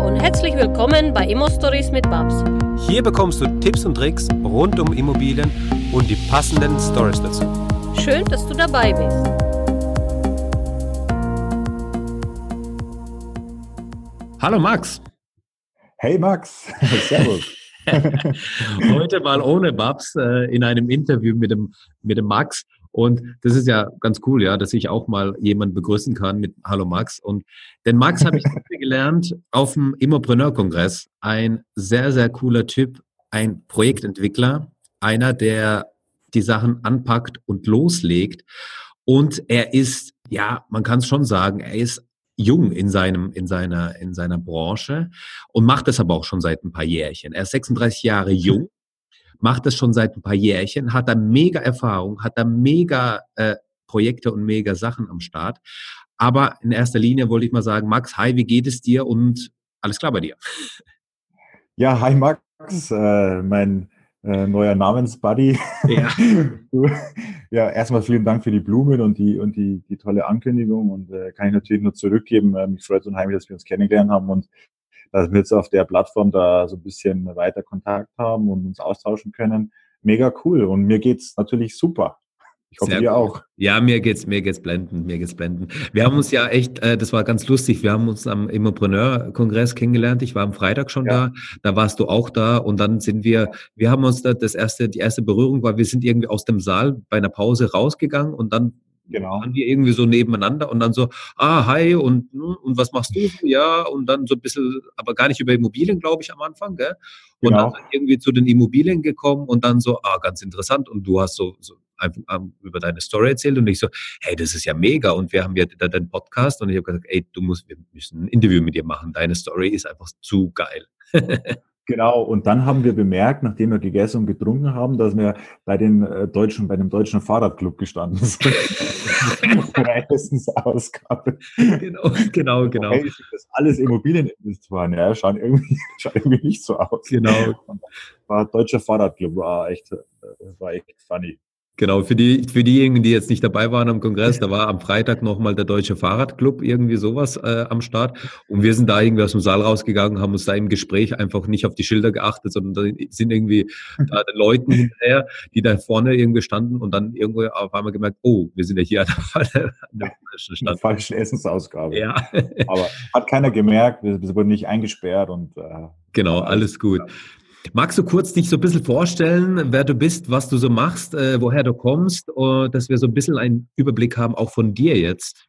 und herzlich willkommen bei Immo Stories mit Babs. Hier bekommst du Tipps und Tricks rund um Immobilien und die passenden Stories dazu. Schön, dass du dabei bist. Hallo Max. Hey Max, servus. Heute mal ohne Babs äh, in einem Interview mit dem, mit dem Max. Und das ist ja ganz cool, ja, dass ich auch mal jemanden begrüßen kann mit Hallo Max. Und den Max habe ich gelernt auf dem Immopreneur-Kongress. Ein sehr, sehr cooler Typ, ein Projektentwickler, einer, der die Sachen anpackt und loslegt. Und er ist, ja, man kann es schon sagen, er ist jung in seinem, in seiner, in seiner Branche und macht das aber auch schon seit ein paar Jährchen. Er ist 36 Jahre jung macht das schon seit ein paar Jährchen, hat da mega Erfahrung, hat da mega äh, Projekte und mega Sachen am Start. Aber in erster Linie wollte ich mal sagen, Max, hi, wie geht es dir und alles klar bei dir? Ja, hi Max, äh, mein äh, neuer Namensbuddy. Ja. ja, erstmal vielen Dank für die Blumen und die und die, die tolle Ankündigung und äh, kann ich natürlich nur zurückgeben. Äh, mich freut es unheimlich, dass wir uns kennengelernt haben und dass wir jetzt auf der Plattform da so ein bisschen weiter Kontakt haben und uns austauschen können. Mega cool. Und mir geht's natürlich super. Ich hoffe, Sehr dir auch. Ja, mir geht's, mir geht's blendend, mir geht's blendend. Wir haben uns ja echt, äh, das war ganz lustig, wir haben uns am Immopreneur-Kongress kennengelernt. Ich war am Freitag schon ja. da, da warst du auch da und dann sind wir, wir haben uns da das erste, die erste Berührung war, wir sind irgendwie aus dem Saal bei einer Pause rausgegangen und dann Genau. Waren wir irgendwie so nebeneinander und dann so, ah, hi, und, ne, und was machst du? Ja, und dann so ein bisschen, aber gar nicht über Immobilien, glaube ich, am Anfang, gell? Und genau. dann irgendwie zu den Immobilien gekommen und dann so, ah, ganz interessant. Und du hast so, so einfach über deine Story erzählt und ich so, hey, das ist ja mega. Und wir haben ja deinen Podcast und ich habe gesagt, ey, du musst, wir müssen ein Interview mit dir machen. Deine Story ist einfach zu geil. Genau, und dann haben wir bemerkt, nachdem wir gegessen und getrunken haben, dass wir bei den äh, deutschen, bei dem deutschen Fahrradclub gestanden sind. Essensausgabe. Genau, genau, genau. Hey, das alles Immobilieninvestoren, ja, schauen irgendwie, schauen irgendwie nicht so aus. Genau. War deutscher Fahrradclub, war echt, äh, war echt funny. Genau, für, die, für diejenigen, die jetzt nicht dabei waren am Kongress, da war am Freitag nochmal der Deutsche Fahrradclub, irgendwie sowas äh, am Start. Und wir sind da irgendwie aus dem Saal rausgegangen, haben uns da im Gespräch einfach nicht auf die Schilder geachtet, sondern da sind irgendwie da den Leuten hinterher, die da vorne irgendwie standen und dann irgendwo auf einmal gemerkt, oh, wir sind ja hier an der, an der falschen Stadt. falschen Essensausgabe. Ja. Aber hat keiner gemerkt, wir, wir wurden nicht eingesperrt und äh, Genau, alles gut. Magst du kurz dich so ein bisschen vorstellen, wer du bist, was du so machst, äh, woher du kommst, uh, dass wir so ein bisschen einen Überblick haben, auch von dir jetzt?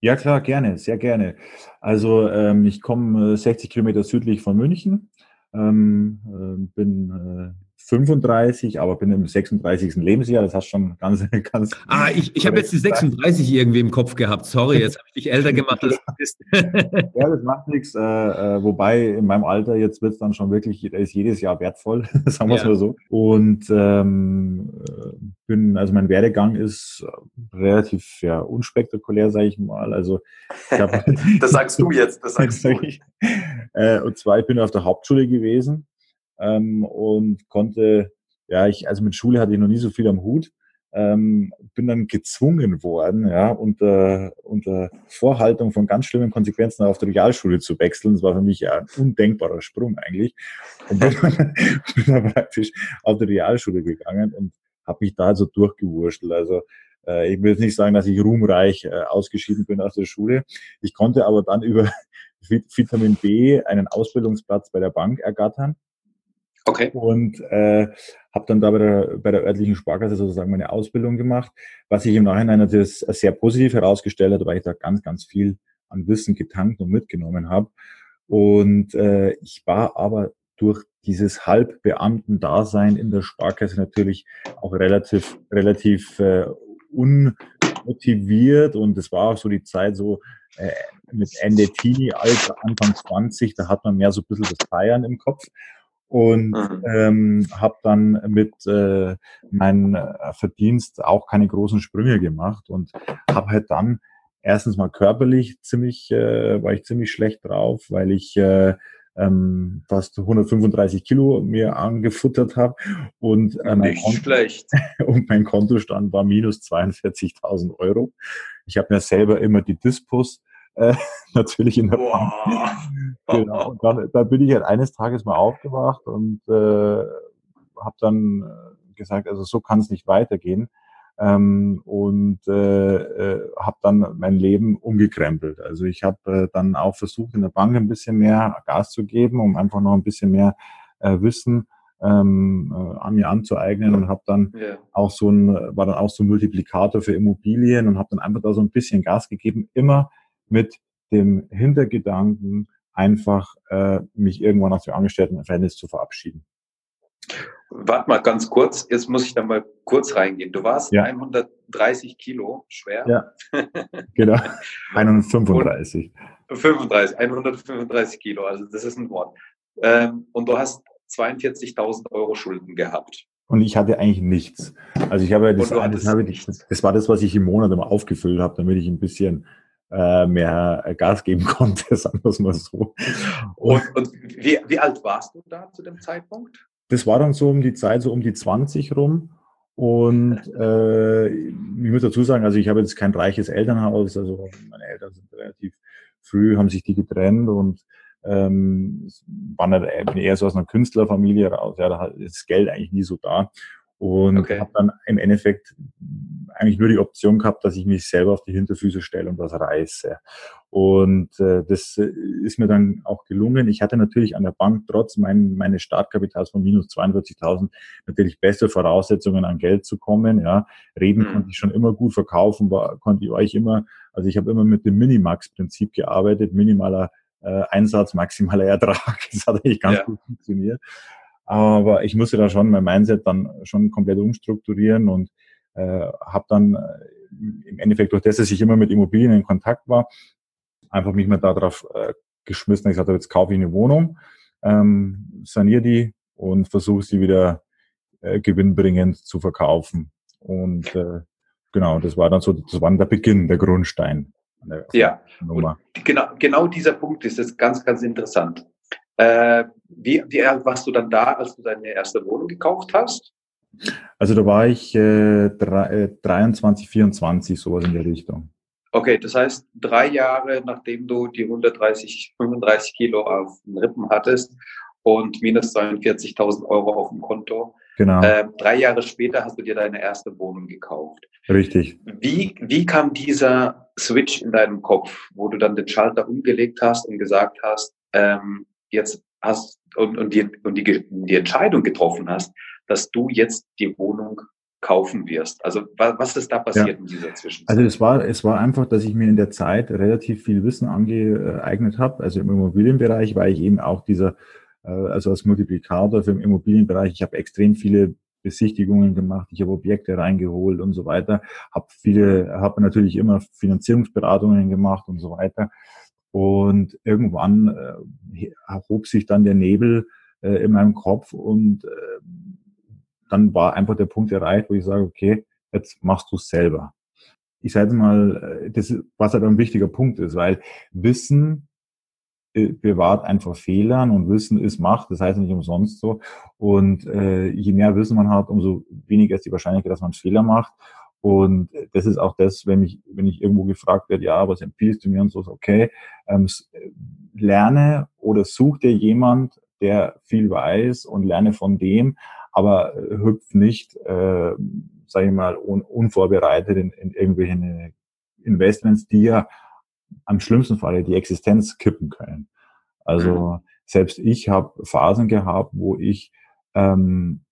Ja, klar, gerne, sehr gerne. Also ähm, ich komme 60 Kilometer südlich von München, ähm, äh, bin äh, 35, aber bin im 36. Lebensjahr. Das hast schon ganz, ganz. Ah, ich, ich habe jetzt die 36 irgendwie im Kopf gehabt. Sorry, jetzt habe ich dich älter gemacht, als du bist. ja, das macht nichts. Äh, äh, wobei in meinem Alter jetzt wird es dann schon wirklich, ist jedes Jahr wertvoll, sagen wir es ja. mal so. Und ähm, äh, bin, also mein Werdegang ist relativ ja, unspektakulär, sage ich mal. Also ich hab, das sagst du jetzt, das sagst du. Ich, äh, und zwar, ich bin auf der Hauptschule gewesen ähm, und konnte, ja, ich, also mit Schule hatte ich noch nie so viel am Hut. Ähm, bin dann gezwungen worden, ja, unter, unter Vorhaltung von ganz schlimmen Konsequenzen auf die Realschule zu wechseln. Das war für mich ja ein undenkbarer Sprung eigentlich. Und bin dann, bin dann praktisch auf die Realschule gegangen und habe mich da also durchgewurschtelt. Also äh, ich will jetzt nicht sagen, dass ich ruhmreich äh, ausgeschieden bin aus der Schule. Ich konnte aber dann über Vitamin B einen Ausbildungsplatz bei der Bank ergattern Okay. Und äh, habe dann da bei der, bei der örtlichen Sparkasse sozusagen meine Ausbildung gemacht, was sich im Nachhinein natürlich sehr positiv herausgestellt hat, weil ich da ganz, ganz viel an Wissen getankt und mitgenommen habe. Und äh, ich war aber durch dieses Halbbeamten-Dasein in der Sparkasse natürlich auch relativ, relativ äh, unmotiviert und es war auch so die Zeit so äh, mit Ende Teenie-Alter, Anfang 20, da hat man mehr so ein bisschen das Feiern im Kopf und mhm. ähm, habe dann mit äh, meinem äh, Verdienst auch keine großen Sprünge gemacht und habe halt dann erstens mal körperlich ziemlich, äh, war ich ziemlich schlecht drauf, weil ich äh, ähm, fast 135 Kilo mir angefuttert habe und, äh, mein und mein Kontostand war minus 42.000 Euro. Ich habe mir selber immer die Dispos äh, natürlich in der Bank. Genau. Und dann, dann bin ich halt eines Tages mal aufgewacht und äh, habe dann äh, gesagt, also so kann es nicht weitergehen. Ähm, und äh, äh, habe dann mein Leben umgekrempelt. Also ich habe äh, dann auch versucht, in der Bank ein bisschen mehr Gas zu geben, um einfach noch ein bisschen mehr äh, Wissen ähm, äh, an mir anzueignen und habe dann yeah. auch so ein, war dann auch so ein Multiplikator für Immobilien und habe dann einfach da so ein bisschen Gas gegeben, immer mit dem Hintergedanken, einfach äh, mich irgendwann aus dem Angestelltenverhältnis zu verabschieden. Warte mal ganz kurz, jetzt muss ich da mal kurz reingehen. Du warst ja. 130 Kilo schwer. Ja, genau. 135. 35, 135 Kilo, also das ist ein Wort. Ähm, und du hast 42.000 Euro Schulden gehabt. Und ich hatte eigentlich nichts. Also ich habe das, das, habe ich, das war das, was ich im Monat immer aufgefüllt habe, damit ich ein bisschen äh, mehr Gas geben konnte, sagen wir es mal so. Und, und wie, wie alt warst du da zu dem Zeitpunkt? Das war dann so um die Zeit, so um die 20 rum. Und äh, ich muss dazu sagen, also ich habe jetzt kein reiches Elternhaus, also meine Eltern sind relativ früh, haben sich die getrennt und ähm, war nicht, eher so aus einer Künstlerfamilie raus. Ja, da ist Geld eigentlich nie so da. Und okay. habe dann im Endeffekt eigentlich nur die Option gehabt, dass ich mich selber auf die Hinterfüße stelle und was reiße. Und äh, das ist mir dann auch gelungen. Ich hatte natürlich an der Bank trotz mein, meines Startkapitals von minus 42.000 natürlich bessere Voraussetzungen an Geld zu kommen. Ja, reden mhm. konnte ich schon immer gut verkaufen, war, konnte ich euch immer, also ich habe immer mit dem Minimax-Prinzip gearbeitet, minimaler äh, Einsatz, maximaler Ertrag. Das hat eigentlich ganz ja. gut funktioniert. Aber ich musste da schon mein Mindset dann schon komplett umstrukturieren und äh, habe dann äh, im Endeffekt durch das, dass ich immer mit Immobilien in Kontakt war, einfach mich mal darauf äh, geschmissen. Ich gesagt jetzt kaufe ich eine Wohnung, ähm, saniere die und versuche sie wieder äh, gewinnbringend zu verkaufen. Und äh, genau, das war dann so, das war dann der Beginn, der Grundstein. Ja, genau, genau dieser Punkt ist jetzt ganz, ganz interessant. Äh, wie, wie alt warst du dann da, als du deine erste Wohnung gekauft hast? Also da war ich äh, 23, 24, äh, sowas in der Richtung. Okay, das heißt, drei Jahre nachdem du die 130, 35 Kilo auf den Rippen hattest und minus 42.000 Euro auf dem Konto, genau. Äh, drei Jahre später hast du dir deine erste Wohnung gekauft. Richtig. Wie, wie kam dieser Switch in deinem Kopf, wo du dann den Schalter umgelegt hast und gesagt hast, ähm, jetzt hast und, und, die, und die, die Entscheidung getroffen hast, dass du jetzt die Wohnung kaufen wirst. Also was ist da passiert ja. in dieser Zwischenzeit? Also es war, es war einfach, dass ich mir in der Zeit relativ viel Wissen angeeignet habe. Also im Immobilienbereich war ich eben auch dieser, äh, also als Multiplikator für den Immobilienbereich. Ich habe extrem viele Besichtigungen gemacht, ich habe Objekte reingeholt und so weiter, habe viele, habe natürlich immer Finanzierungsberatungen gemacht und so weiter. Und irgendwann äh, erhob sich dann der Nebel äh, in meinem Kopf und äh, dann war einfach der Punkt erreicht, wo ich sage, okay, jetzt machst du es selber. Ich sage mal, äh, das was halt ein wichtiger Punkt ist, weil Wissen äh, bewahrt einfach Fehlern und Wissen ist Macht, das heißt nicht umsonst so. Und äh, je mehr Wissen man hat, umso weniger ist die Wahrscheinlichkeit, dass man Fehler macht. Und das ist auch das, wenn ich, wenn ich irgendwo gefragt werde, ja, was empfiehlst du mir und so, okay, ähm, lerne oder such dir jemand, der viel weiß und lerne von dem, aber hüpf nicht, äh, sage ich mal, un unvorbereitet in, in irgendwelche Investments, die ja am schlimmsten Falle die Existenz kippen können. Also mhm. selbst ich habe Phasen gehabt, wo ich ähm,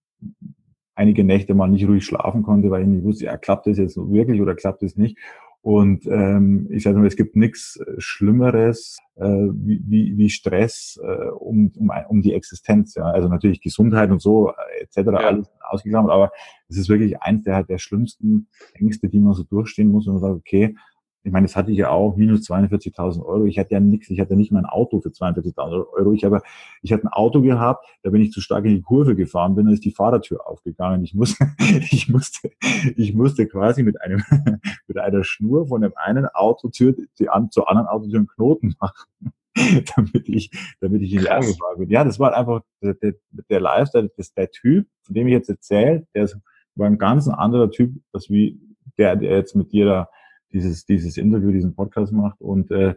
einige Nächte mal nicht ruhig schlafen konnte, weil ich nicht wusste, ja, klappt das jetzt wirklich oder klappt das nicht. Und ähm, ich sage mal, es gibt nichts äh, Schlimmeres äh, wie, wie, wie Stress äh, um, um, um die Existenz. Ja. Also natürlich Gesundheit und so äh, etc. Ja. alles ausgeklammert, aber es ist wirklich eins der, der schlimmsten Ängste, die man so durchstehen muss und man sagt, okay, ich meine, das hatte ich ja auch, minus 42.000 Euro. Ich hatte ja nichts, ich hatte nicht mal ein Auto für 42.000 Euro. Ich habe, ich hatte ein Auto gehabt, da bin ich zu stark in die Kurve gefahren bin, dann ist die Fahrertür aufgegangen. Ich musste, ich musste, ich musste quasi mit einem, mit einer Schnur von dem einen Autotür die, an, zur anderen Autotür einen Knoten machen. damit ich, damit ich in die Arme gefahren bin. Ja, das war einfach der, der, der Lifestyle, das, der Typ, von dem ich jetzt erzähle, der ist, war ein ganz anderer Typ, als wie der, der jetzt mit dir da dieses, dieses Interview, diesen Podcast macht und äh,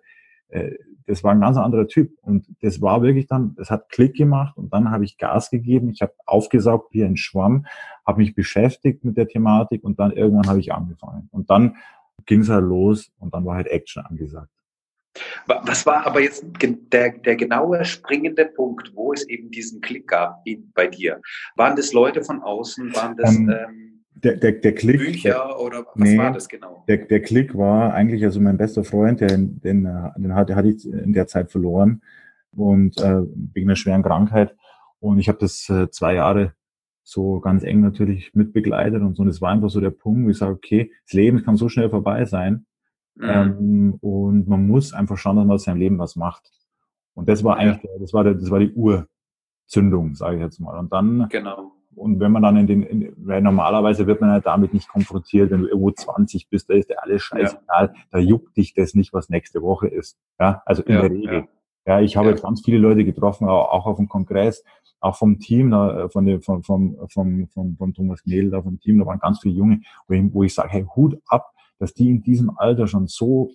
äh, das war ein ganz anderer Typ und das war wirklich dann, es hat Klick gemacht und dann habe ich Gas gegeben, ich habe aufgesaugt wie ein Schwamm, habe mich beschäftigt mit der Thematik und dann irgendwann habe ich angefangen und dann ging es halt los und dann war halt Action angesagt. Was war aber jetzt der, der genaue springende Punkt, wo es eben diesen Klick gab in, bei dir? Waren das Leute von außen? Waren das ähm, ähm, der, der, der Klick, Bücher der, oder was nee, war das genau? Der, der Klick war eigentlich, also mein bester Freund, der, den, den, hatte, hatte ich in der Zeit verloren und äh, wegen einer schweren Krankheit. Und ich habe das äh, zwei Jahre so ganz eng natürlich mitbegleitet und so. Und es war einfach so der Punkt, wo ich sage, okay, das Leben kann so schnell vorbei sein. Mhm. Ähm, und man muss einfach schauen, dass man aus seinem Leben was macht. Und das war eigentlich, das war, der, das war die Urzündung, sage ich jetzt mal. Und dann genau. Und wenn man dann in den, in, weil normalerweise wird man ja damit nicht konfrontiert, wenn du irgendwo 20 bist, da ist dir alles scheißegal, ja. da juckt dich das nicht, was nächste Woche ist. Ja, also in ja, der Regel. Ja, ja ich habe ja. ganz viele Leute getroffen, auch auf dem Kongress, auch vom Team, von dem, von, vom, vom, vom, von Thomas Gnedl, da vom Team, da waren ganz viele Junge, wo ich, wo ich sage, hey, Hut ab, dass die in diesem Alter schon so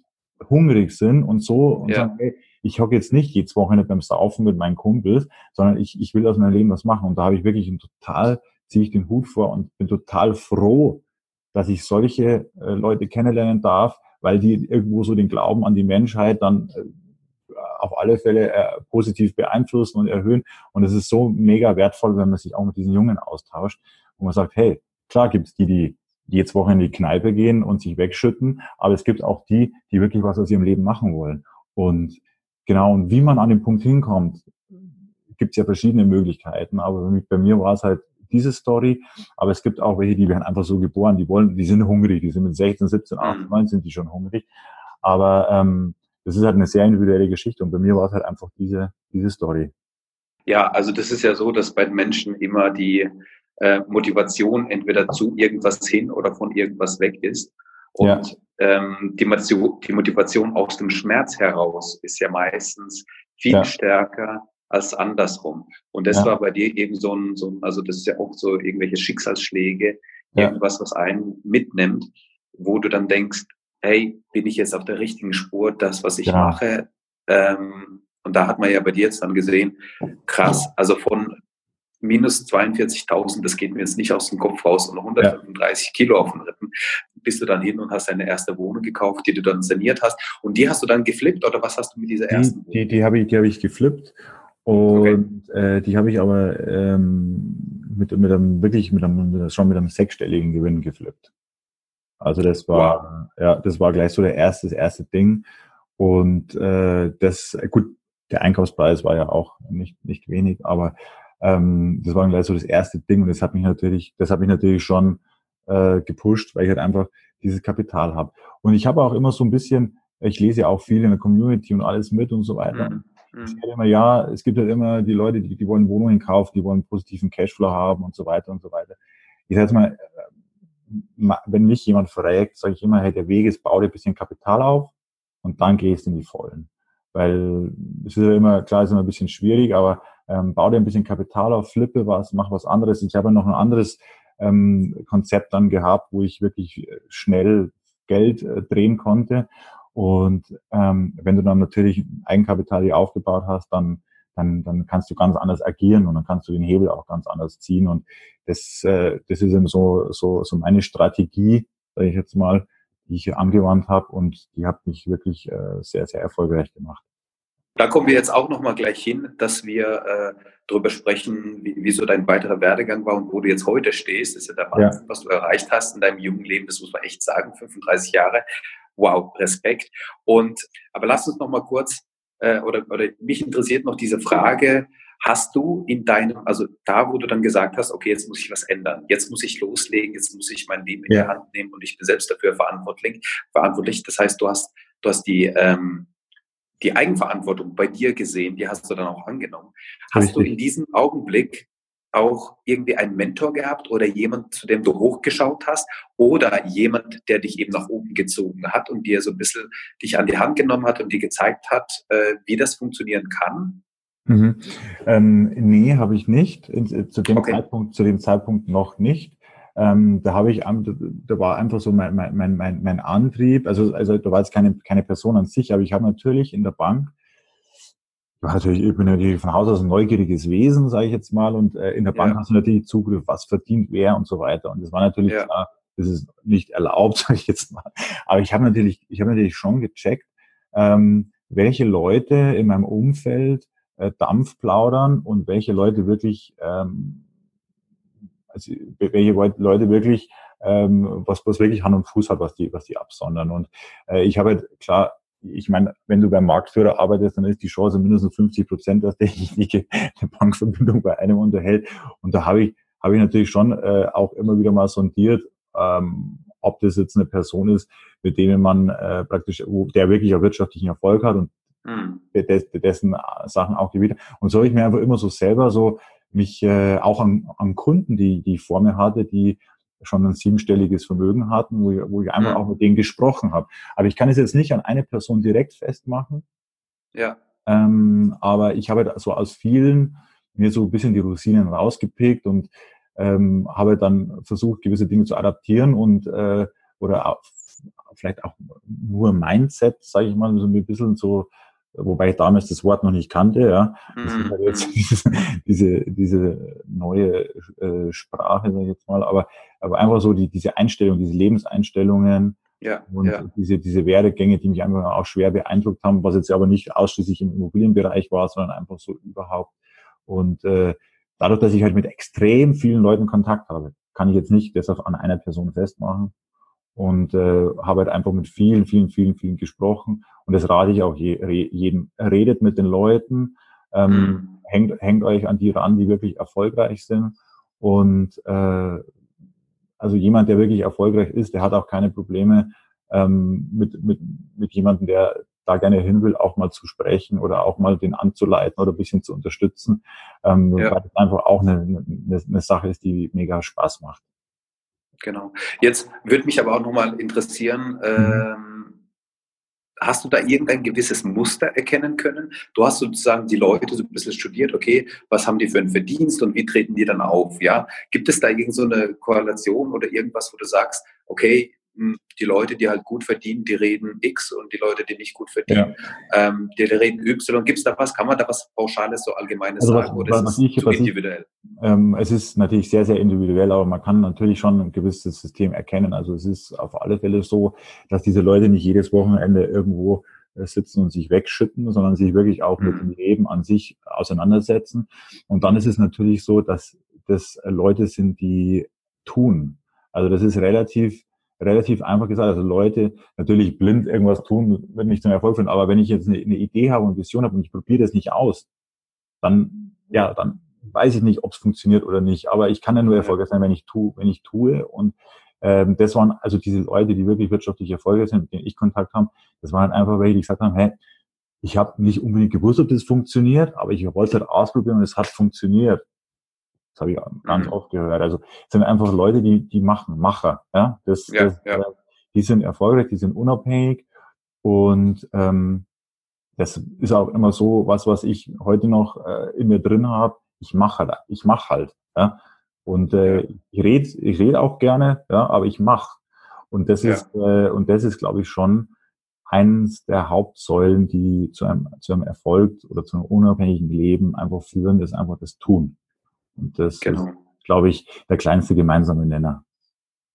hungrig sind und so und ja. sagen, hey, ich hocke jetzt nicht jedes Wochenende beim Saufen mit meinen Kumpels, sondern ich, ich will aus meinem Leben was machen. Und da habe ich wirklich ein total, ziehe ich den Hut vor und bin total froh, dass ich solche äh, Leute kennenlernen darf, weil die irgendwo so den Glauben an die Menschheit dann äh, auf alle Fälle äh, positiv beeinflussen und erhöhen. Und es ist so mega wertvoll, wenn man sich auch mit diesen Jungen austauscht, wo man sagt, hey, klar gibt's die, die jedes Woche in die Kneipe gehen und sich wegschütten, aber es gibt auch die, die wirklich was aus ihrem Leben machen wollen. Und Genau, und wie man an den Punkt hinkommt, gibt es ja verschiedene Möglichkeiten, aber bei mir war es halt diese Story, aber es gibt auch welche, die werden einfach so geboren, die wollen, die sind hungrig, die sind mit 16, 17, 18, 19 sind die schon hungrig, aber ähm, das ist halt eine sehr individuelle Geschichte. Und bei mir war es halt einfach diese, diese Story. Ja, also das ist ja so, dass bei Menschen immer die äh, Motivation entweder zu irgendwas hin oder von irgendwas weg ist. Und ja. ähm, die, Motivation, die Motivation aus dem Schmerz heraus ist ja meistens viel ja. stärker als andersrum. Und das ja. war bei dir eben so ein, so ein, also das ist ja auch so irgendwelche Schicksalsschläge, irgendwas, was einen mitnimmt, wo du dann denkst, hey, bin ich jetzt auf der richtigen Spur, das, was ich mache? Ähm, und da hat man ja bei dir jetzt dann gesehen, krass, also von minus 42.000, das geht mir jetzt nicht aus dem Kopf raus, und 135 ja. Kilo auf den Rippen, bist du dann hin und hast deine erste Wohnung gekauft, die du dann saniert hast. Und die hast du dann geflippt oder was hast du mit dieser ersten die, Wohnung? Die, die habe ich, die habe ich geflippt. Und okay. äh, die habe ich aber ähm, mit, mit einem wirklich mit einem, schon mit einem sechsstelligen Gewinn geflippt. Also das war wow. ja das war gleich so der erste das erste Ding und äh, das gut der Einkaufspreis war ja auch nicht nicht wenig, aber ähm, das war gleich so das erste Ding und das hat mich natürlich, das hat mich natürlich schon äh, gepusht, weil ich halt einfach dieses Kapital habe. Und ich habe auch immer so ein bisschen, ich lese ja auch viel in der Community und alles mit und so weiter. Mhm. Ich sage immer, ja, es gibt halt immer die Leute, die, die wollen Wohnungen kaufen, die wollen positiven Cashflow haben und so weiter und so weiter. Ich sage jetzt mal, äh, wenn mich jemand fragt, sage ich immer, hey, der Weg ist, bau dir ein bisschen Kapital auf und dann gehst du in die Vollen. Weil es ist ja immer, klar, ist immer ein bisschen schwierig, aber ähm, bau dir ein bisschen Kapital auf, flippe was, mach was anderes. Ich habe noch ein anderes ähm, Konzept dann gehabt, wo ich wirklich äh, schnell Geld äh, drehen konnte. Und ähm, wenn du dann natürlich Eigenkapital hier aufgebaut hast, dann, dann, dann kannst du ganz anders agieren und dann kannst du den Hebel auch ganz anders ziehen. Und das, äh, das ist eben so, so, so meine Strategie, sage ich jetzt mal, die ich angewandt habe und die hat mich wirklich äh, sehr, sehr erfolgreich gemacht. Da kommen wir jetzt auch nochmal gleich hin, dass wir äh, darüber sprechen, wie, wie so dein weiterer Werdegang war und wo du jetzt heute stehst. Das ist ja der Wahnsinn, ja. was du erreicht hast in deinem jungen Leben. Das muss man echt sagen, 35 Jahre. Wow, Respekt. Und aber lass uns nochmal kurz äh, oder oder mich interessiert noch diese Frage: Hast du in deinem, also da, wo du dann gesagt hast, okay, jetzt muss ich was ändern, jetzt muss ich loslegen, jetzt muss ich mein Leben in ja. die Hand nehmen und ich bin selbst dafür verantwortlich. Verantwortlich. Das heißt, du hast du hast die ähm, die Eigenverantwortung bei dir gesehen, die hast du dann auch angenommen. Hast Richtig. du in diesem Augenblick auch irgendwie einen Mentor gehabt oder jemand, zu dem du hochgeschaut hast oder jemand, der dich eben nach oben gezogen hat und dir so ein bisschen dich an die Hand genommen hat und dir gezeigt hat, äh, wie das funktionieren kann? Mhm. Ähm, nee, habe ich nicht. Zu dem, okay. Zeitpunkt, zu dem Zeitpunkt noch nicht. Ähm, da habe ich, da war einfach so mein, mein, mein, mein Antrieb, also, also da war jetzt keine, keine Person an sich, aber ich habe natürlich in der Bank, natürlich, ich bin natürlich von Haus aus ein neugieriges Wesen, sage ich jetzt mal, und äh, in der Bank ja. hast du natürlich Zugriff, was verdient wer und so weiter. Und das war natürlich ja. klar, das ist nicht erlaubt, sage ich jetzt mal. Aber ich habe natürlich, ich habe natürlich schon gecheckt, ähm, welche Leute in meinem Umfeld äh, Dampf plaudern und welche Leute wirklich ähm, also welche Leute wirklich ähm, was, was wirklich Hand und Fuß hat, was die, was die absondern. Und äh, ich habe halt, klar, ich meine, wenn du beim Marktführer arbeitest, dann ist die Chance mindestens 50 Prozent, dass derjenige eine Bankverbindung bei einem unterhält. Und da habe ich, habe ich natürlich schon äh, auch immer wieder mal sondiert, ähm, ob das jetzt eine Person ist, mit dem man äh, praktisch, der wirklich auch wirtschaftlichen Erfolg hat und mhm. dessen Sachen auch gewinnt. Und so habe ich mir einfach immer so selber so mich äh, auch an, an Kunden, die, die ich vor mir hatte, die schon ein siebenstelliges Vermögen hatten, wo ich, wo ich einfach mhm. auch mit denen gesprochen habe. Aber ich kann es jetzt nicht an eine Person direkt festmachen. Ja. Ähm, aber ich habe so aus vielen mir so ein bisschen die Rosinen rausgepickt und ähm, habe dann versucht, gewisse Dinge zu adaptieren und äh, oder auch, vielleicht auch nur Mindset, sage ich mal, so ein bisschen so wobei ich damals das Wort noch nicht kannte, ja. Das ist halt jetzt mhm. diese, diese neue äh, Sprache, sag ich jetzt mal, aber, aber einfach so die, diese Einstellung, diese Lebenseinstellungen ja, und ja. diese, diese Werdegänge, die mich einfach auch schwer beeindruckt haben, was jetzt aber nicht ausschließlich im Immobilienbereich war, sondern einfach so überhaupt. Und äh, dadurch, dass ich halt mit extrem vielen Leuten Kontakt habe, kann ich jetzt nicht auf an einer Person festmachen und äh, habe halt einfach mit vielen, vielen, vielen, vielen gesprochen. Und das rate ich auch je, jedem. Redet mit den Leuten, ähm, mhm. hängt, hängt euch an die ran, die wirklich erfolgreich sind. Und äh, also jemand, der wirklich erfolgreich ist, der hat auch keine Probleme ähm, mit, mit, mit jemandem, der da gerne hin will, auch mal zu sprechen oder auch mal den anzuleiten oder ein bisschen zu unterstützen, ähm, ja. weil es einfach auch eine, eine, eine Sache ist, die mega Spaß macht. Genau. Jetzt würde mich aber auch nochmal interessieren, mhm. ähm, hast du da irgendein gewisses Muster erkennen können? Du hast sozusagen die Leute so ein bisschen studiert, okay, was haben die für einen Verdienst und wie treten die dann auf? Ja, gibt es da irgendeine so Korrelation oder irgendwas, wo du sagst, okay, die Leute, die halt gut verdienen, die reden X und die Leute, die nicht gut verdienen, ja. ähm, die, reden Y. Gibt es da was? Kann man da was Pauschales, so Allgemeines also sagen? Oder was, ist ich, was individuell? Ich, ähm, es ist natürlich sehr, sehr individuell, aber man kann natürlich schon ein gewisses System erkennen. Also es ist auf alle Fälle so, dass diese Leute nicht jedes Wochenende irgendwo äh, sitzen und sich wegschütten, sondern sich wirklich auch mhm. mit dem Leben an sich auseinandersetzen. Und dann ist es natürlich so, dass das Leute sind, die tun. Also das ist relativ relativ einfach gesagt. Also Leute natürlich blind irgendwas tun, wenn nicht zum Erfolg führen. Aber wenn ich jetzt eine, eine Idee habe und Vision habe und ich probiere das nicht aus, dann, ja, dann weiß ich nicht, ob es funktioniert oder nicht. Aber ich kann ja nur erfolgreich sein, wenn ich tue, wenn ich tue. Und ähm, das waren also diese Leute, die wirklich wirtschaftlich erfolgreich sind, mit denen ich Kontakt habe. Das waren halt einfach welche, die gesagt haben, hey, ich habe nicht unbedingt gewusst, ob das funktioniert, aber ich wollte es halt ausprobieren und es hat funktioniert. Das habe ich ganz mhm. oft gehört. Also es sind einfach Leute, die, die machen, Macher. Ja? Das, ja, das, ja. Die sind erfolgreich, die sind unabhängig und ähm, das ist auch immer so was, was ich heute noch äh, in mir drin habe. Ich mache halt, ich mache halt. Ja? Und äh, ich rede ich red auch gerne, ja, aber ich mache. Und das ja. ist äh, und das ist, glaube ich, schon eines der Hauptsäulen, die zu einem, zu einem Erfolg oder zu einem unabhängigen Leben einfach führen, das ist einfach das Tun. Und das genau. ist, glaube ich, der kleinste gemeinsame Nenner.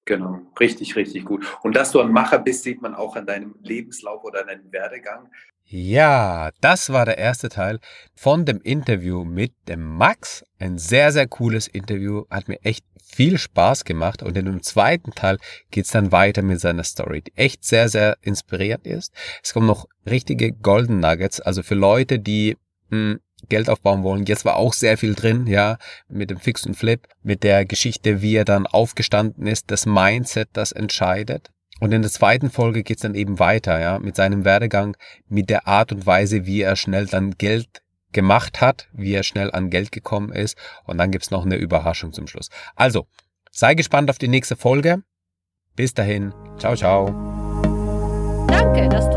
Genau, richtig, richtig gut. Und dass du ein Macher bist, sieht man auch an deinem Lebenslauf oder deinem Werdegang. Ja, das war der erste Teil von dem Interview mit dem Max. Ein sehr, sehr cooles Interview, hat mir echt viel Spaß gemacht. Und in dem zweiten Teil geht's dann weiter mit seiner Story, die echt sehr, sehr inspirierend ist. Es kommen noch richtige Golden Nuggets, also für Leute, die mh, hm, Geld aufbauen wollen. Jetzt war auch sehr viel drin, ja, mit dem Fix und Flip, mit der Geschichte, wie er dann aufgestanden ist, das Mindset, das entscheidet. Und in der zweiten Folge geht's dann eben weiter, ja, mit seinem Werdegang, mit der Art und Weise, wie er schnell dann Geld gemacht hat, wie er schnell an Geld gekommen ist. Und dann gibt's noch eine Überraschung zum Schluss. Also, sei gespannt auf die nächste Folge. Bis dahin, ciao, ciao. Danke, dass du.